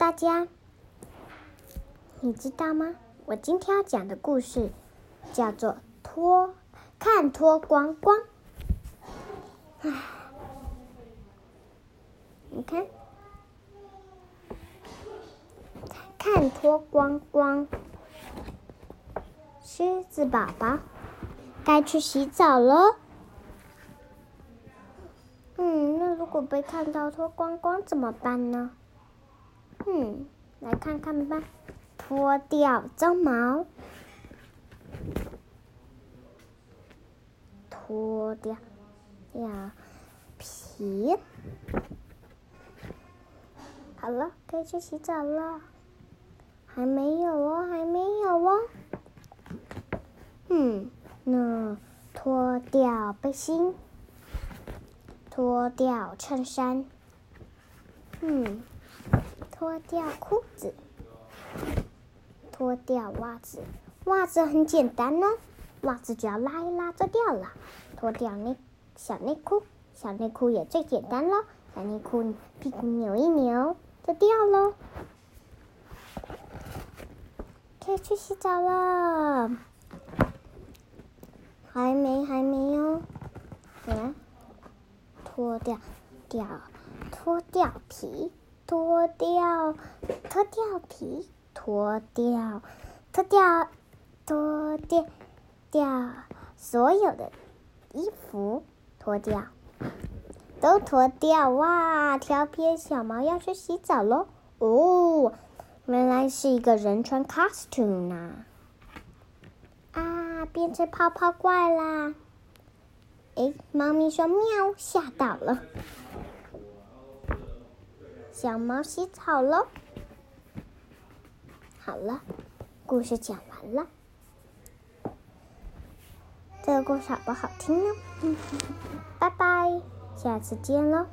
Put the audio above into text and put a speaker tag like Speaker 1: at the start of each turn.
Speaker 1: 大家，你知道吗？我今天要讲的故事叫做《脱看脱光光》。唉，你看，看脱光光，狮子宝宝该去洗澡了。嗯，那如果被看到脱光光怎么办呢？嗯，来看看吧。脱掉鬃毛，脱掉掉皮。好了，可以去洗澡了。还没有哦，还没有哦。嗯，那脱掉背心，脱掉衬衫。嗯。脱掉裤子，脱掉袜子。袜子很简单呢，袜子只要拉一拉就掉了。脱掉内小内裤，小内裤也最简单喽。小内裤屁股扭一扭就掉喽。可以去洗澡了。还没，还没哦。来，脱掉，掉，脱掉皮。脱掉，脱掉皮，脱掉，脱掉，脱掉，掉所有的衣服，脱掉，都脱掉哇！调皮小猫要去洗澡喽。哦，原来是一个人穿 costume 呢。啊，变成泡泡怪啦！哎，猫咪说喵，吓到了。小猫洗澡喽。好了，故事讲完了。这个故事好不好听呢？拜拜，下次见喽。